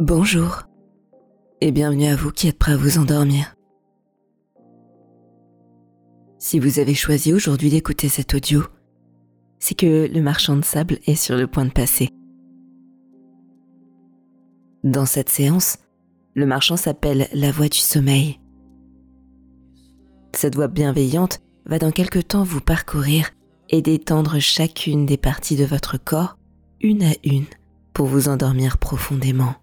Bonjour et bienvenue à vous qui êtes prêts à vous endormir. Si vous avez choisi aujourd'hui d'écouter cet audio, c'est que le marchand de sable est sur le point de passer. Dans cette séance, le marchand s'appelle la voix du sommeil. Cette voix bienveillante va dans quelque temps vous parcourir et détendre chacune des parties de votre corps, une à une, pour vous endormir profondément.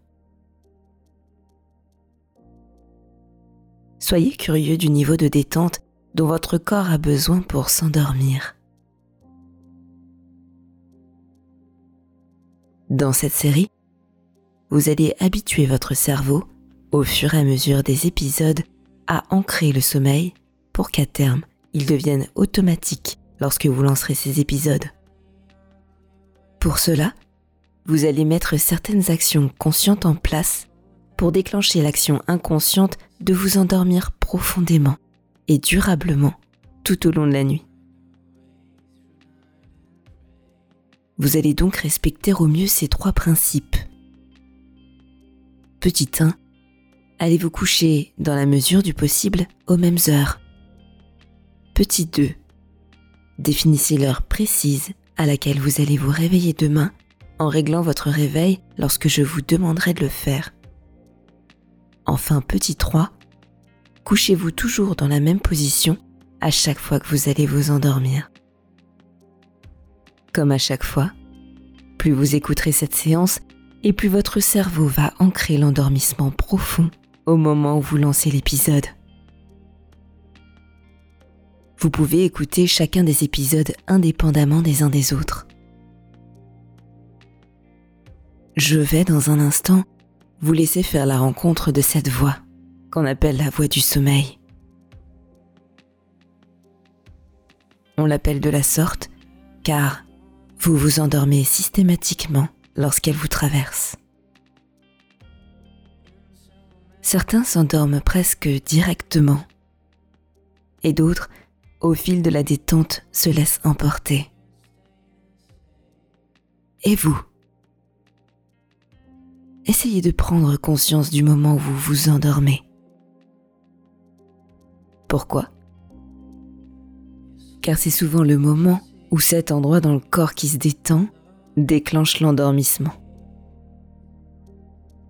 Soyez curieux du niveau de détente dont votre corps a besoin pour s'endormir. Dans cette série, vous allez habituer votre cerveau, au fur et à mesure des épisodes, à ancrer le sommeil pour qu'à terme, il devienne automatique lorsque vous lancerez ces épisodes. Pour cela, vous allez mettre certaines actions conscientes en place pour déclencher l'action inconsciente de vous endormir profondément et durablement tout au long de la nuit. Vous allez donc respecter au mieux ces trois principes. Petit 1. Allez vous coucher dans la mesure du possible aux mêmes heures. Petit 2. Définissez l'heure précise à laquelle vous allez vous réveiller demain en réglant votre réveil lorsque je vous demanderai de le faire. Enfin, petit 3, couchez-vous toujours dans la même position à chaque fois que vous allez vous endormir. Comme à chaque fois, plus vous écouterez cette séance et plus votre cerveau va ancrer l'endormissement profond au moment où vous lancez l'épisode. Vous pouvez écouter chacun des épisodes indépendamment des uns des autres. Je vais dans un instant vous laisser faire la rencontre de cette voix qu'on appelle la voix du sommeil. On l'appelle de la sorte car vous vous endormez systématiquement lorsqu'elle vous traverse. Certains s'endorment presque directement et d'autres, au fil de la détente, se laissent emporter. Et vous Essayez de prendre conscience du moment où vous vous endormez. Pourquoi? Car c'est souvent le moment où cet endroit dans le corps qui se détend déclenche l'endormissement.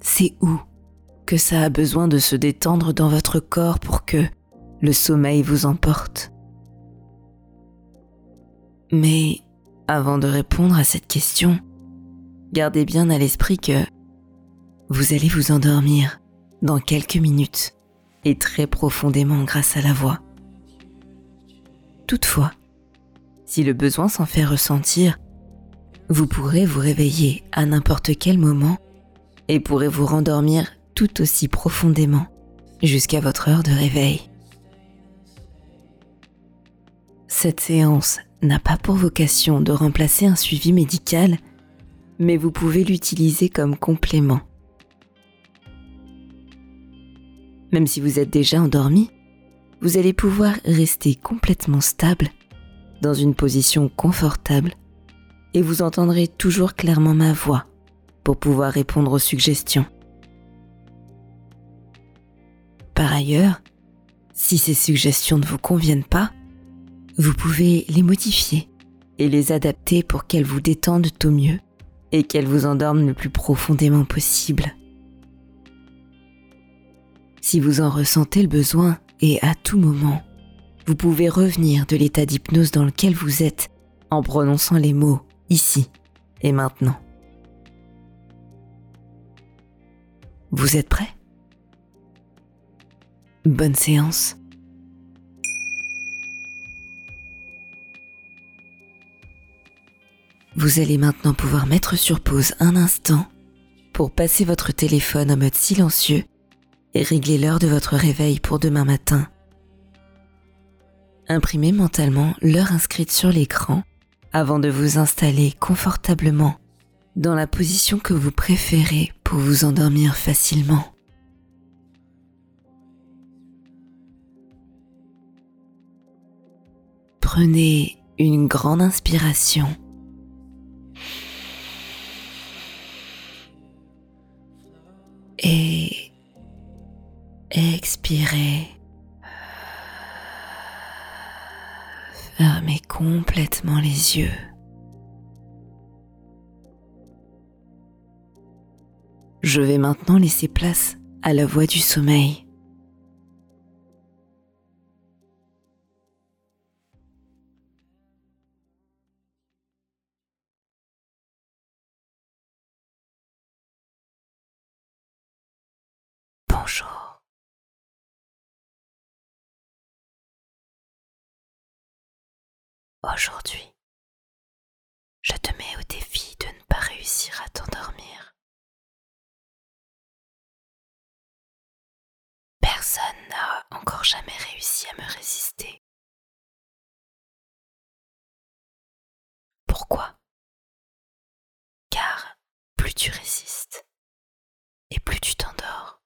C'est où que ça a besoin de se détendre dans votre corps pour que le sommeil vous emporte? Mais avant de répondre à cette question, gardez bien à l'esprit que vous allez vous endormir dans quelques minutes et très profondément grâce à la voix. Toutefois, si le besoin s'en fait ressentir, vous pourrez vous réveiller à n'importe quel moment et pourrez vous rendormir tout aussi profondément jusqu'à votre heure de réveil. Cette séance n'a pas pour vocation de remplacer un suivi médical, mais vous pouvez l'utiliser comme complément. Même si vous êtes déjà endormi, vous allez pouvoir rester complètement stable dans une position confortable et vous entendrez toujours clairement ma voix pour pouvoir répondre aux suggestions. Par ailleurs, si ces suggestions ne vous conviennent pas, vous pouvez les modifier et les adapter pour qu'elles vous détendent au mieux et qu'elles vous endorment le plus profondément possible. Si vous en ressentez le besoin et à tout moment, vous pouvez revenir de l'état d'hypnose dans lequel vous êtes en prononçant les mots ici et maintenant. Vous êtes prêt? Bonne séance. Vous allez maintenant pouvoir mettre sur pause un instant pour passer votre téléphone en mode silencieux et régler l'heure de votre réveil pour demain matin imprimez mentalement l'heure inscrite sur l'écran avant de vous installer confortablement dans la position que vous préférez pour vous endormir facilement. Prenez une grande inspiration. Expirez, fermez complètement les yeux. Je vais maintenant laisser place à la voix du sommeil. Jamais réussi à me résister. Pourquoi? Car plus tu résistes et plus tu t'endors.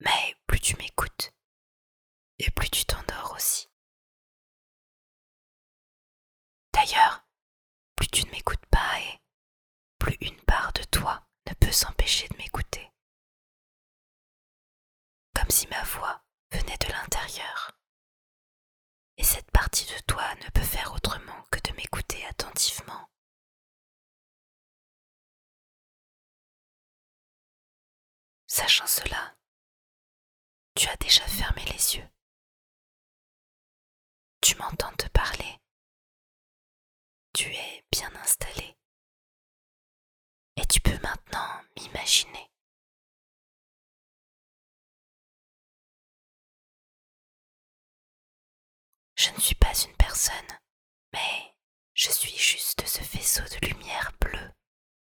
Mais plus tu m'écoutes et plus tu t'endors aussi. D'ailleurs, plus tu ne m'écoutes pas et plus une part de toi ne peut s'empêcher de m'écouter. Comme si ma voix de l'intérieur. Et cette partie de toi ne peut faire autrement que de m'écouter attentivement. Sachant cela, tu as déjà fermé les yeux. Tu m'entends te parler. Tu es bien installé. Et tu peux maintenant m'imaginer. Je ne suis pas une personne, mais je suis juste ce faisceau de lumière bleue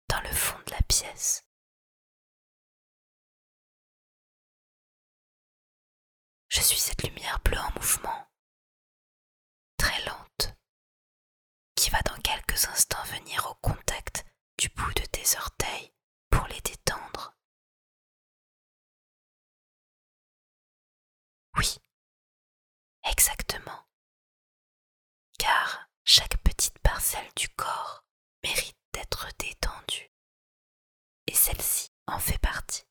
dans le fond de la pièce. Je suis cette lumière bleue en mouvement, très lente, qui va dans quelques instants venir au contact du bout de tes orteils pour les détendre. Oui, exactement. Car chaque petite parcelle du corps mérite d'être détendue. Et celle-ci en fait partie.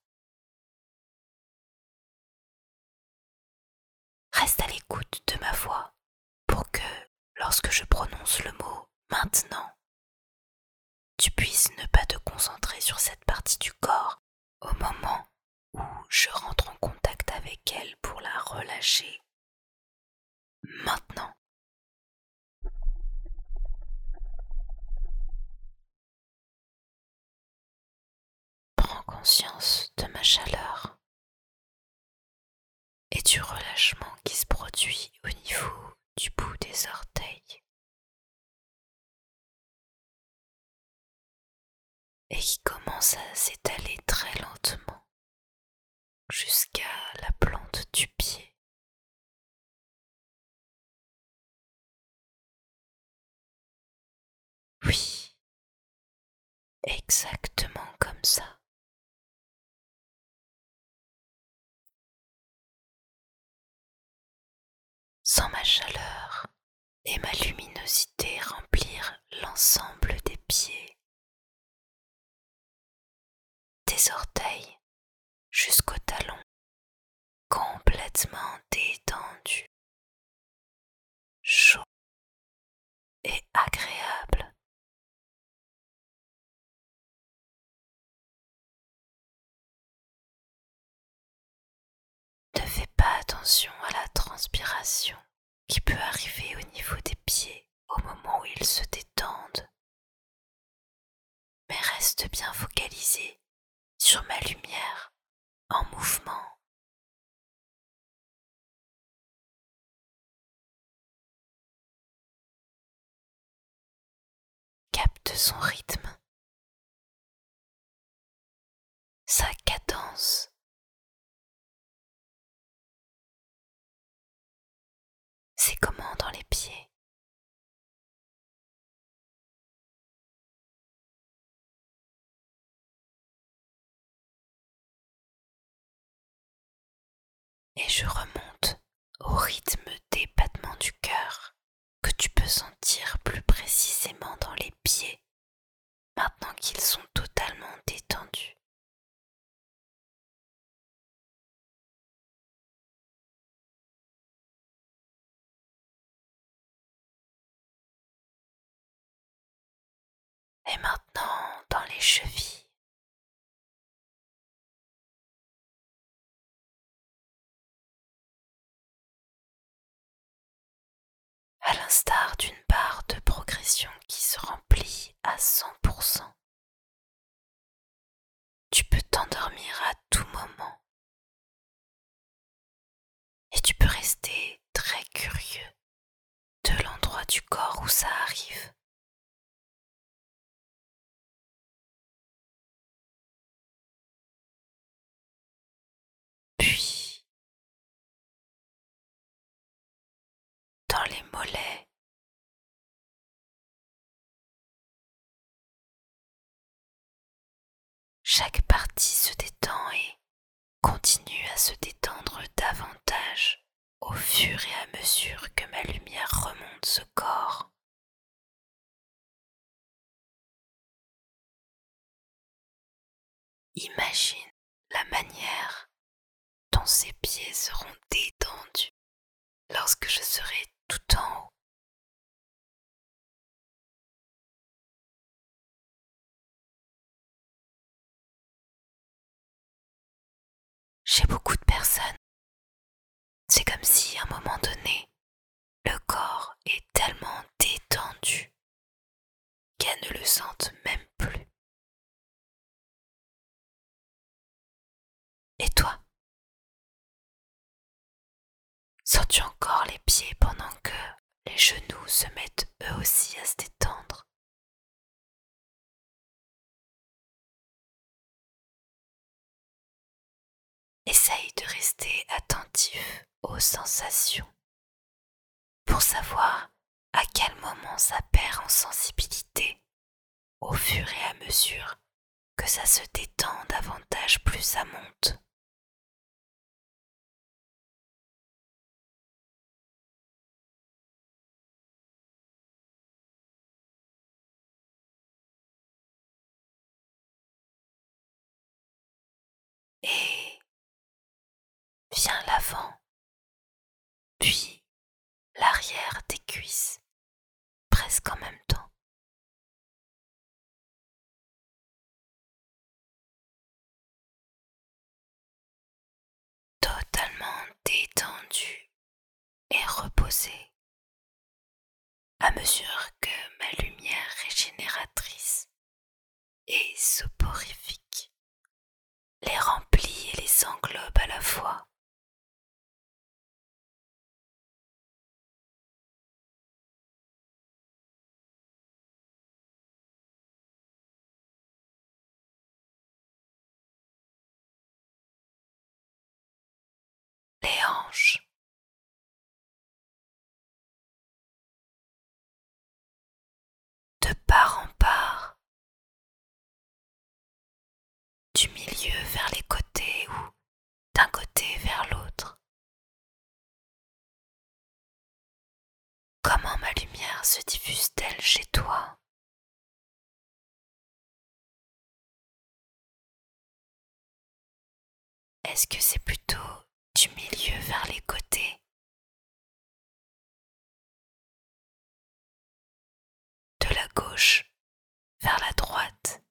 Reste à l'écoute de ma voix pour que, lorsque je prononce le mot maintenant, tu puisses ne pas te concentrer sur cette partie du corps au moment où je rentre en contact avec elle pour la relâcher. Maintenant. Prends conscience de ma chaleur et du relâchement qui se produit au niveau du bout des orteils et qui commence à s'étaler très lentement jusqu'à la plante du pied. Oui, exactement comme ça. sans ma chaleur et ma luminosité remplir l'ensemble des pieds, orteils jusqu'au talon, complètement détendu, chaud et agréable. Ne fais pas attention à la transpiration qui peut arriver au niveau des pieds au moment où ils se détendent. Mais reste bien focalisé sur ma lumière en mouvement. Capte son rythme, sa cadence. C'est comment dans les pieds. maintenant qu'ils sont totalement détendus. Et maintenant dans les chevilles. Du corps où ça arrive. Puis, dans les mollets, chaque partie se détend et continue à se détendre au fur et à mesure que ma lumière remonte ce corps. Imagine la manière dont ses pieds seront détendus lorsque je serai tout en haut. Chez beaucoup de personnes, c'est comme si à un moment donné, le corps est tellement détendu qu'elles ne le sentent même plus. Et toi? Sens-tu encore les pieds pendant que les genoux se mettent eux aussi à se détendre? Essaye de rester attentif aux sensations pour savoir à quel moment ça perd en sensibilité au fur et à mesure que ça se détend davantage plus ça monte. Viens l'avant, puis l'arrière des cuisses, presque en même temps. Totalement détendu et reposé à mesure que ma lumière régénératrice et soporifique les remplit et les englobe à la fois. Les hanches. De part en part. Du milieu vers les côtés ou d'un côté vers l'autre. Comment ma lumière se diffuse-t-elle chez toi? Est-ce que c'est plutôt du milieu vers les côtés? De la gauche vers la droite?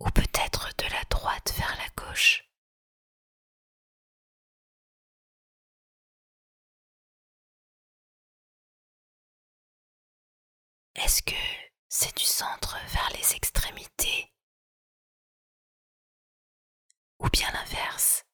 Ou peut-être de la droite vers la gauche. Est-ce que c'est du centre vers les extrémités Ou bien l'inverse?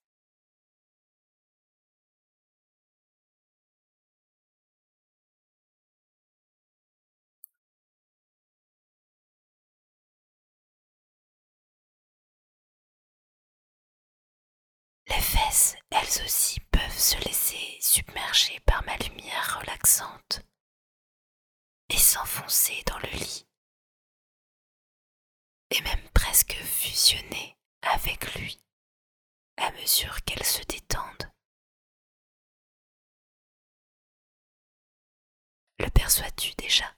Les fesses, elles aussi, peuvent se laisser submerger par ma lumière relaxante et s'enfoncer dans le lit, et même presque fusionner avec lui à mesure qu'elles se détendent. Le perçois-tu déjà?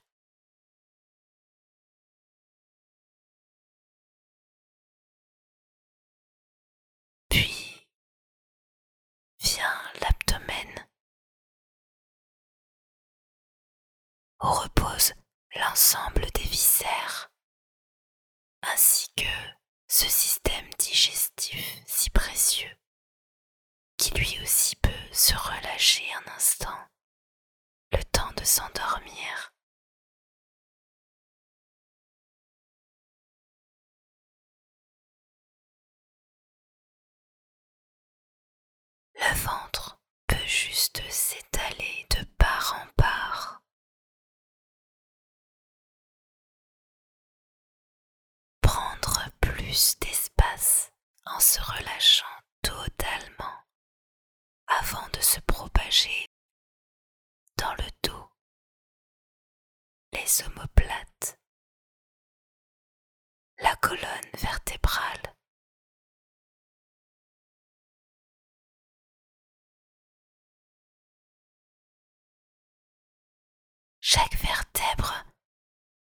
L'abdomen où repose l'ensemble des viscères, ainsi que ce système digestif si précieux, qui lui aussi peut se relâcher un instant, le temps de s'endormir. Le ventre peut juste s'étaler de part en part. Prendre plus d'espace en se relâchant totalement avant de se propager dans le dos, les omoplates, la colonne vertébrale. Chaque vertèbre,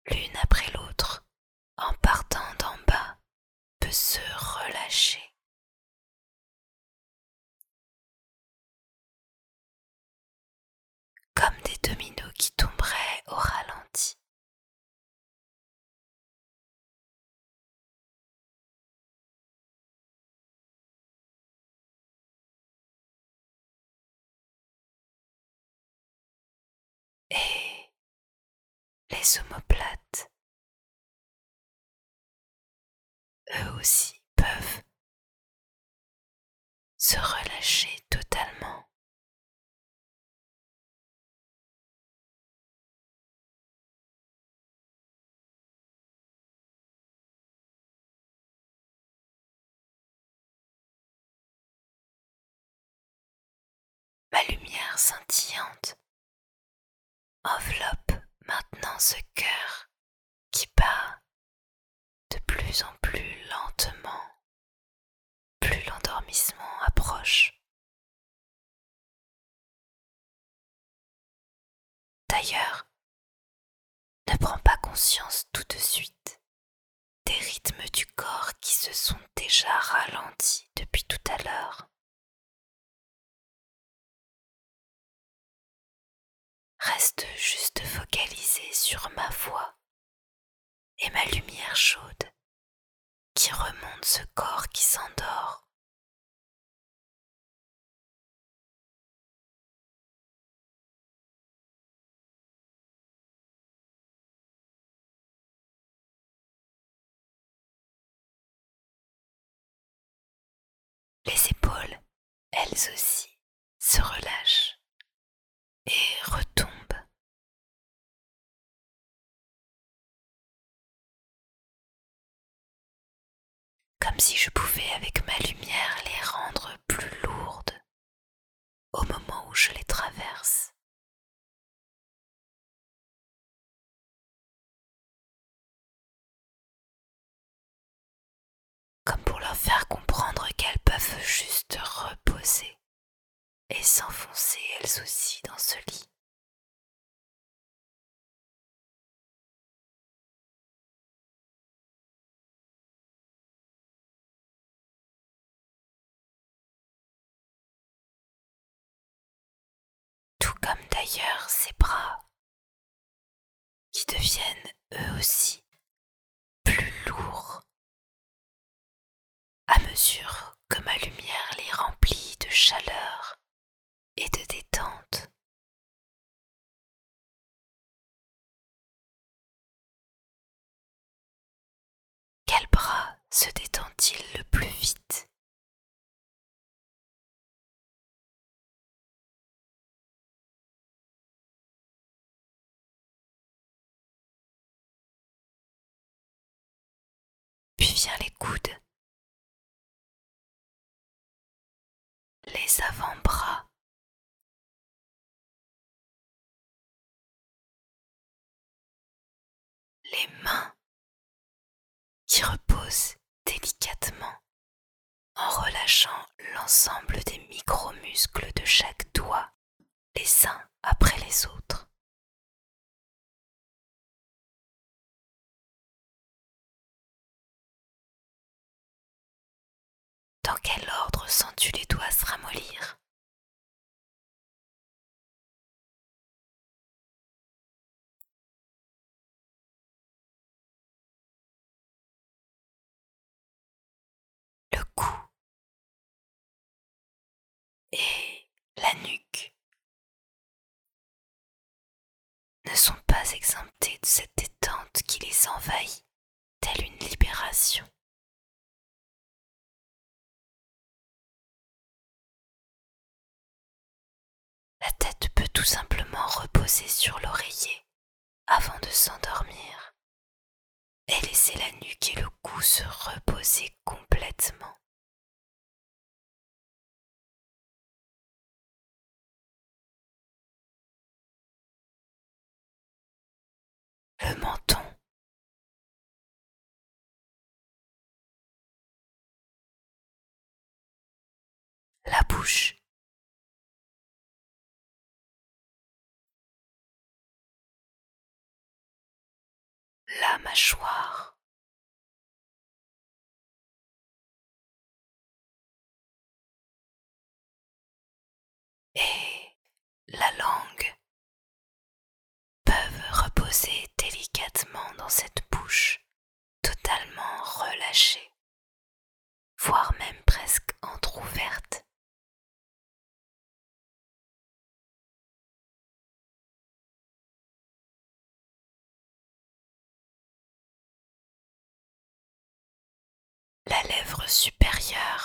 l'une après l'autre, en partant d'en bas, peut se relâcher. Comme des dominos qui tomberaient au ralenti. Et les omoplates, eux aussi peuvent se relâcher scintillante enveloppe maintenant ce cœur qui bat de plus en plus lentement, plus l'endormissement approche. D'ailleurs, ne prends pas conscience tout de suite des rythmes du corps qui se sont déjà ralentis depuis tout à l'heure. Reste juste focalisé sur ma voix et ma lumière chaude qui remonte ce corps qui s'endort. Les épaules, elles aussi, se relâchent et retombent. Comme si je pouvais avec ma lumière les rendre plus lourdes au moment où je les traverse. Comme pour leur faire comprendre qu'elles peuvent juste reposer et s'enfoncer elles aussi dans ce lit. Ses bras, qui deviennent eux aussi plus lourds à mesure que ma lumière les remplit de chaleur et de détente. Quel bras se détend-il le plus vite? Les coudes, les avant-bras, les mains qui reposent délicatement en relâchant l'ensemble des micro-muscles de chaque doigt, les uns après les autres. Dans quel ordre sens-tu les doigts se ramollir? Le cou. Et la nuque. Ne sont pas exemptés de cette détente qui les envahit, telle une libération. La tête peut tout simplement reposer sur l'oreiller avant de s'endormir et laisser la nuque et le cou se reposer complètement. Le menton. La bouche. La mâchoire. Et la langue peuvent reposer délicatement dans cette bouche totalement relâchée, voire même presque entr'ouverte. La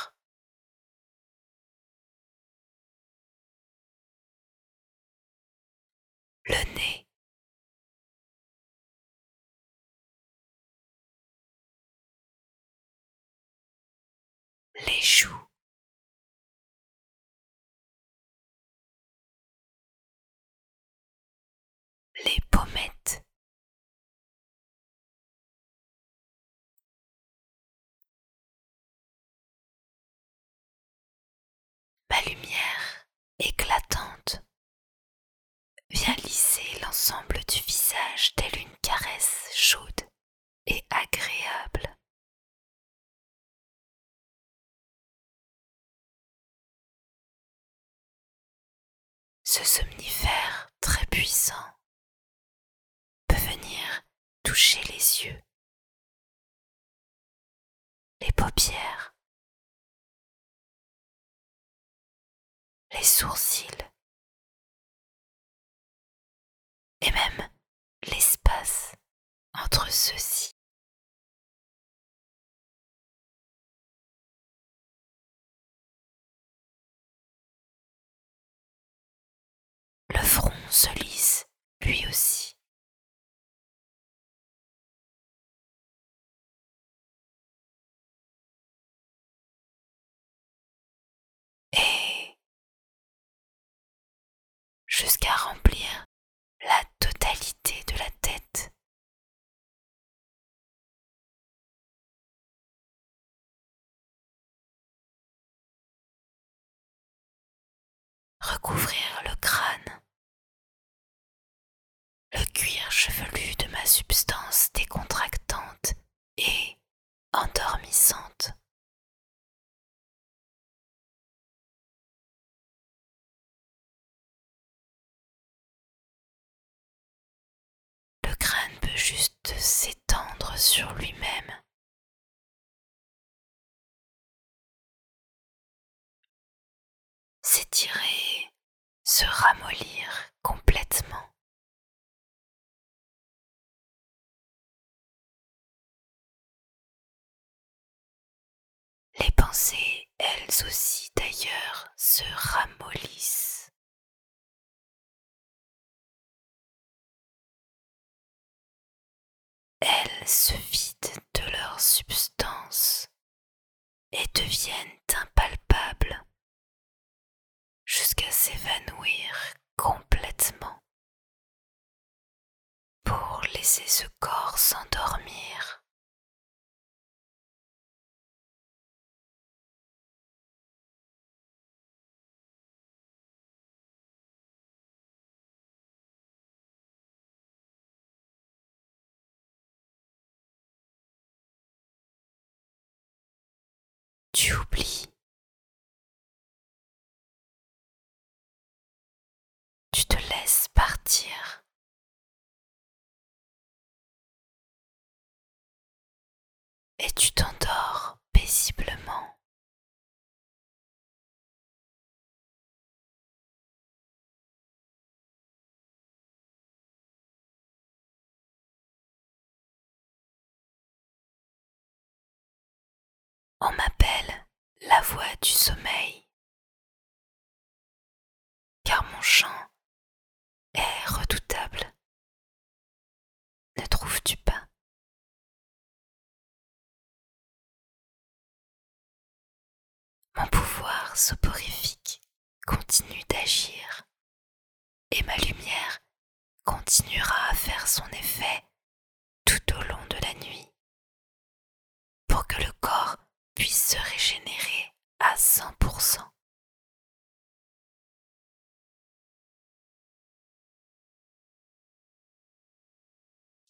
éclatante vient lisser l'ensemble du visage telle une caresse chaude et agréable. Ce somnifère très puissant peut venir toucher les yeux, les paupières, les sourcils et même l'espace entre ceux-ci. Jusqu'à remplir la totalité de la tête. Recouvrir le crâne, le cuir chevelu de ma substance décontractante et endormissante. juste s'étendre sur lui-même. S'étirer, se ramollir complètement. Les pensées, elles aussi d'ailleurs, se ramollissent. elles se vident de leur substance et deviennent impalpables jusqu'à s'évanouir complètement pour laisser ce corps s'endormir. et tu t'endors paisiblement. On m'appelle la voix du sommeil. Soporifique continue d'agir et ma lumière continuera à faire son effet tout au long de la nuit pour que le corps puisse se régénérer à 100%.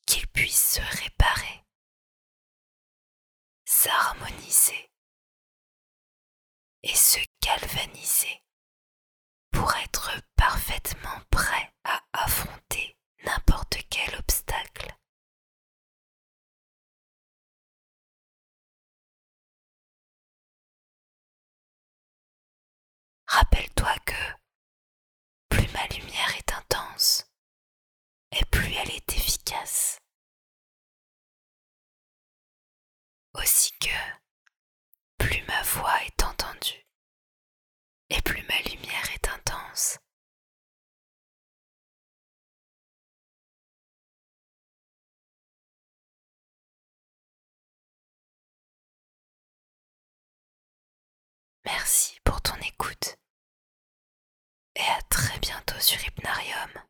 Qu'il puisse se réparer, s'harmoniser et se galvaniser pour être parfaitement prêt à affronter n'importe quel obstacle. Rappelle-toi que plus ma lumière est intense et plus elle est efficace. Aussi que plus ma voix est Narium.